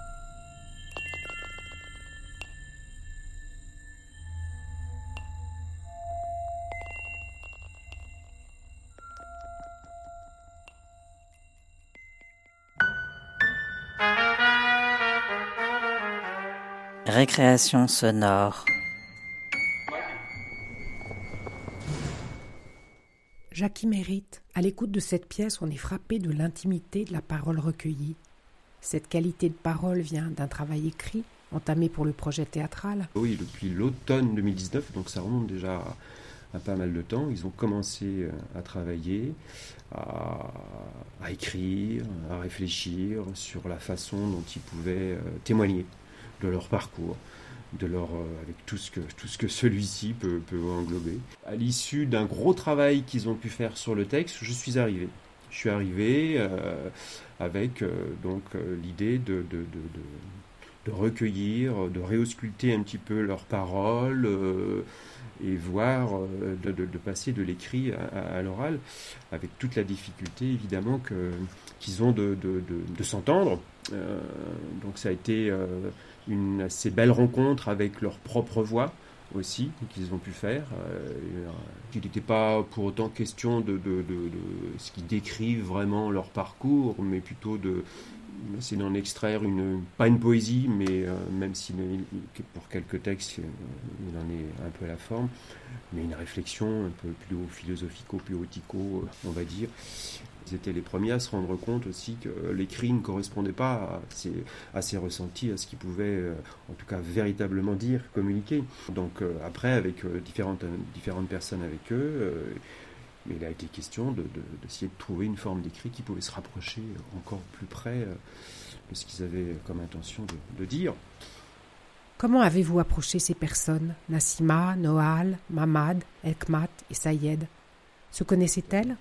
Récréation sonore. Jackie mérite. À l'écoute de cette pièce, on est frappé de l'intimité de la parole recueillie. Cette qualité de parole vient d'un travail écrit, entamé pour le projet théâtral. Oui, depuis l'automne 2019, donc ça remonte déjà à, à pas mal de temps. Ils ont commencé euh, à travailler, à, à écrire, à réfléchir sur la façon dont ils pouvaient euh, témoigner de leur parcours, de leur, euh, avec tout ce que, tout ce que celui-ci peut, englober. À l'issue d'un gros travail qu'ils ont pu faire sur le texte, je suis arrivé. Je suis arrivé euh, avec euh, donc l'idée de, recueillir, de réausculter un petit peu leurs paroles et voir de, passer de l'écrit à, à- l'oral, avec toute la difficulté évidemment que, qu'ils ont de, s'entendre. Donc ça a été une assez belle rencontre avec leur propre voix aussi qu'ils ont pu faire. Euh, il n'était pas pour autant question de, ce qui décrivent vraiment leur parcours, mais plutôt de c'est d'en extraire une pas une poésie, mais euh, même si pour quelques textes il en est un peu à la forme, mais une réflexion un peu plus philosophico-poético, on va dire. Étaient les premiers à se rendre compte aussi que l'écrit ne correspondait pas à ces ressentis, à ce qu'ils pouvaient, euh, en tout cas, véritablement dire, communiquer. Donc euh, après, avec euh, différentes, différentes personnes avec eux, euh, il a été question de- de- d'essayer de, trouver une forme d'écrit qui pouvait se rapprocher encore plus près de ce qu'ils avaient comme intention de, de dire. Comment avez-vous approché ces personnes? Nassima, Noal, Mamad, Elkmat et Sayed? Se connaissaient-elles?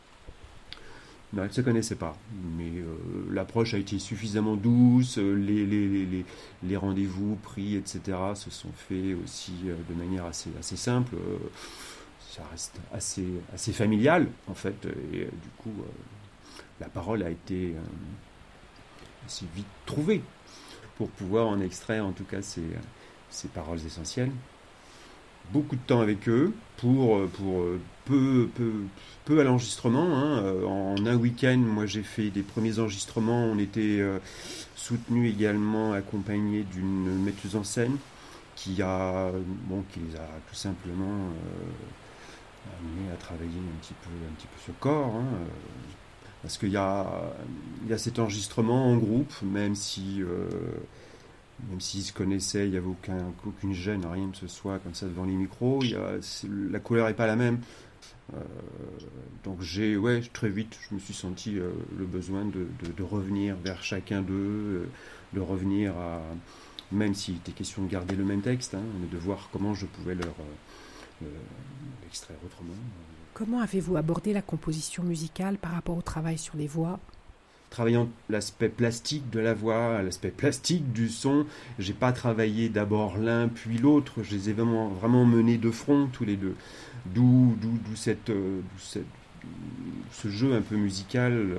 Non, elles ne se connaissaient pas, mais euh, l'approche a été suffisamment douce, euh, les, rendez-vous pris, etc., se sont faits aussi euh, de manière assez, simple. ça reste assez, familial, en fait, et du coup, la parole a été assez vite trouvée pour pouvoir en extraire, en tout cas, ces, paroles essentielles beaucoup de temps avec eux pour, peu, peu à l'enregistrement. hein. Euh, En un week-end, moi j'ai fait des premiers enregistrements. On était euh, soutenu également, accompagné d'une metteuse en scène qui, a, bon, qui les a tout simplement euh, amenés à travailler un petit peu, un petit peu ce corps. hein. Parce qu'il y a, y a cet enregistrement en groupe, même si euh, même s'ils se connaissaient, il n'y avait aucun, aucune gêne, rien que ce soit comme ça devant les micros. La couleur n'est pas la même. Euh, donc j'ai, ouais, très vite, je me suis senti euh, le besoin de, de- de revenir vers chacun d'eux, euh, de revenir à, même s'il était question de garder le même texte, hein, mais de voir comment je pouvais leur l'extraire autrement. Comment avez-vous abordé la composition musicale par rapport au travail sur les voix? Travaillant l'aspect plastique de la voix, l'aspect plastique du son. J'ai pas travaillé d'abord l'un puis l'autre. Je les ai vraiment, vraiment menés de front tous les deux. D'où, cette, euh, cette- ce jeu un peu musical euh,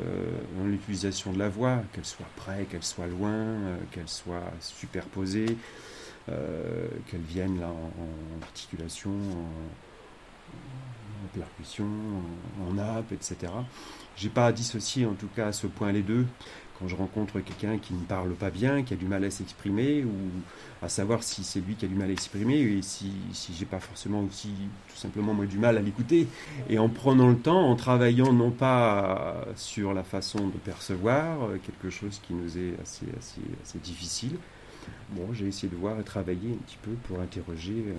dans l'utilisation de la voix, qu'elle soit près, qu'elle soit loin, euh, qu'elle soit superposée, euh, qu'elle vienne là en, articulation, en, percussion, en, en nappe, etc. J'ai pas dissocié en tout cas à ce point les deux. Quand je rencontre quelqu'un qui ne parle pas bien, qui a du mal à s'exprimer, ou à savoir si c'est lui qui a du mal à exprimer, et si, si j'ai pas forcément aussi tout simplement moi du mal à l'écouter. Et en prenant le temps, en travaillant non pas sur la façon de percevoir, euh, quelque chose qui nous est assez, assez, assez difficile, Bon, j'ai essayé de voir et travailler un petit peu pour interroger euh,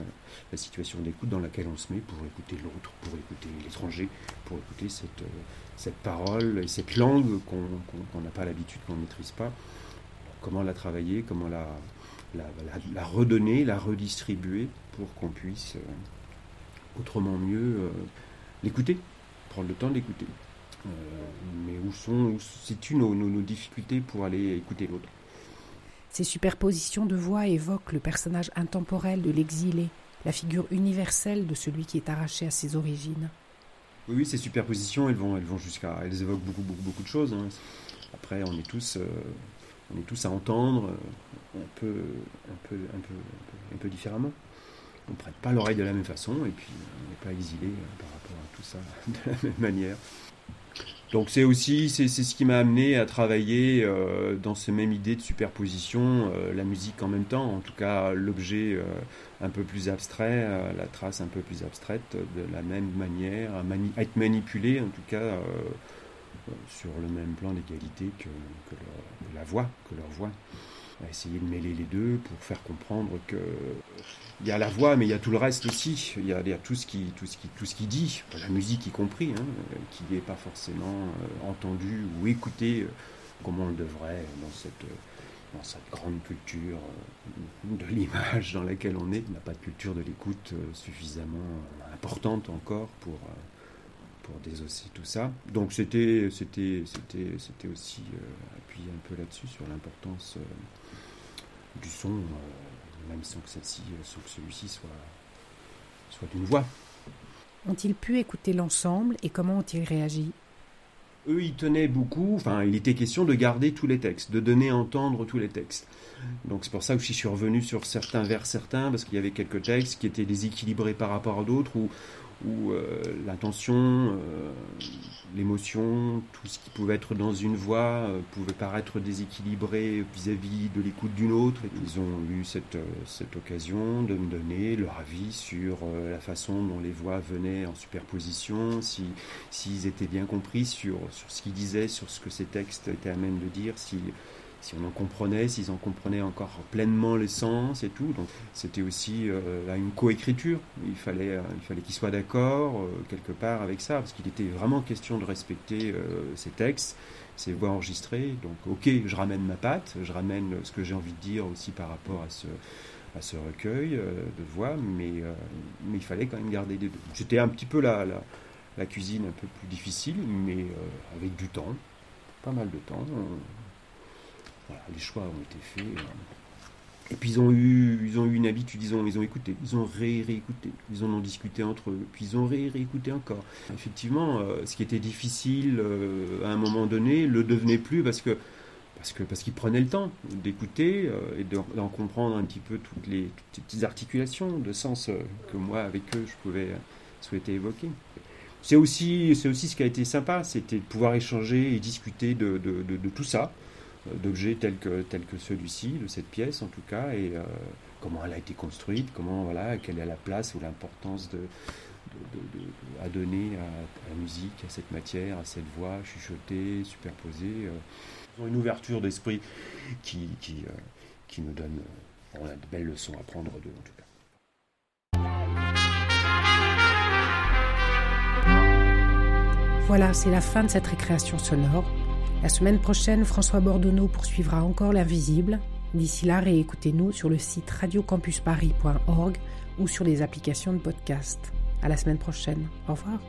la situation d'écoute dans laquelle on se met, pour écouter l'autre, pour écouter l'étranger, pour écouter cette, euh, cette parole et cette langue qu'on n'a pas l'habitude, qu'on ne maîtrise pas. Comment la travailler, comment la, redonner, la redistribuer pour qu'on puisse euh, autrement mieux l'écouter, prendre le temps de l'écouter. mais où sont, où situent nos, nos difficultés pour aller écouter l'autre? Ces superpositions de voix évoquent le personnage intemporel de l'exilé, la figure universelle de celui qui est arraché à ses origines. Oui, oui ces superpositions, elles vont, elles vont jusqu'à, elles évoquent beaucoup, beaucoup, beaucoup de choses. Hein. Après, on est tous, euh, on est tous à entendre euh, un peu, un peu, un peu, un peu, différemment. On ne prête pas l'oreille de la même façon, et puis on n'est pas exilé euh, par rapport à tout ça [laughs] de la même manière. Donc c'est aussi c'est ce qui m'a amené à travailler euh, dans cette même idée de superposition, euh, la musique en même temps, en tout cas l'objet euh, un peu plus abstrait, la trace un peu plus abstraite, de la même manière, à, être manipulé en tout cas sur le même plan d'égalité que, la voix, que leur voix à essayer de mêler les deux pour faire comprendre que il y a la voix, mais il y a tout le reste aussi. Il y a, tout ce qui, tout ce qui, tout ce qui dit, la musique y compris, hein, qui n'est pas forcément euh, entendue ou écoutée euh, comme on le devrait dans cette, dans cette grande culture euh, de l'image dans laquelle on est. On n'a pas de culture de l'écoute suffisamment importante encore pour pour désosser tout ça. Donc c'était c'était c'était c'était aussi appuyer un peu là-dessus sur l'importance du son, euh, même sans que, celle-ci, euh, sans que celui-ci soit, soit une voix. Ont-ils pu écouter l'ensemble et comment ont-ils réagi? Eux, ils tenaient beaucoup, enfin, il était question de garder tous les textes, de donner à entendre tous les textes. Donc c'est pour ça que je suis revenu sur certains vers certains, parce qu'il y avait quelques textes qui étaient déséquilibrés par rapport à d'autres, ou où euh, l'intention, euh, l'émotion, tout ce qui pouvait être dans une voix euh, pouvait paraître déséquilibré vis-à-vis de l'écoute d'une autre. Ils ont eu cette, cette occasion de me donner leur avis sur la façon dont les voix venaient en superposition, s'ils si, étaient bien compris sur, sur ce qu'ils disaient, sur ce que ces textes étaient à même de dire, si si on en comprenait, s'ils en comprenaient encore pleinement l'essence et tout. C'était aussi euh, une coécriture. Il fallait, euh, il fallait qu'ils soient d'accord euh, quelque part avec ça, parce qu'il était vraiment question de respecter ces textes, ces voix enregistrées. Donc ok, je ramène ma patte, je ramène ce que j'ai envie de dire aussi par rapport à ce recueil de voix, mais, il fallait quand même garder les deux. C'était un petit peu la, cuisine un peu plus difficile, mais avec du temps, pas mal de temps les choix ont été faits. Euh. Et puis ils ont eu, ils ont eu une habitude, ils ont, ils ont écouté, ils ont ré réécouté, ils en ont discuté entre eux, puis ils ont ré réécouté encore. Effectivement, euh, ce qui était difficile euh, à un moment donné le devenait plus parce que parce que parce qu'ils prenaient le temps d'écouter et d'en comprendre un petit peu toutes les, petites articulations de sens que moi avec eux je pouvais souhaiter évoquer. C'est aussi, aussi ce qui a été sympa, c'était de pouvoir échanger et discuter de, de tout ça d'objets tels que, tels que celui-ci, de cette pièce en tout cas, et euh, comment elle a été construite, comment, voilà, quelle est la place ou l'importance de, à donner à, la musique, à cette matière, à cette voix chuchotée, superposée. Euh. une ouverture d'esprit qui, qui, euh, qui, nous donne on a de belles leçons à prendre d'eux en tout cas. Voilà, c'est la fin de cette récréation sonore. La semaine prochaine, François Bordonneau poursuivra encore l'invisible. D'ici là, réécoutez-nous sur le site radiocampusparis.org ou sur les applications de podcast. À la semaine prochaine. Au revoir.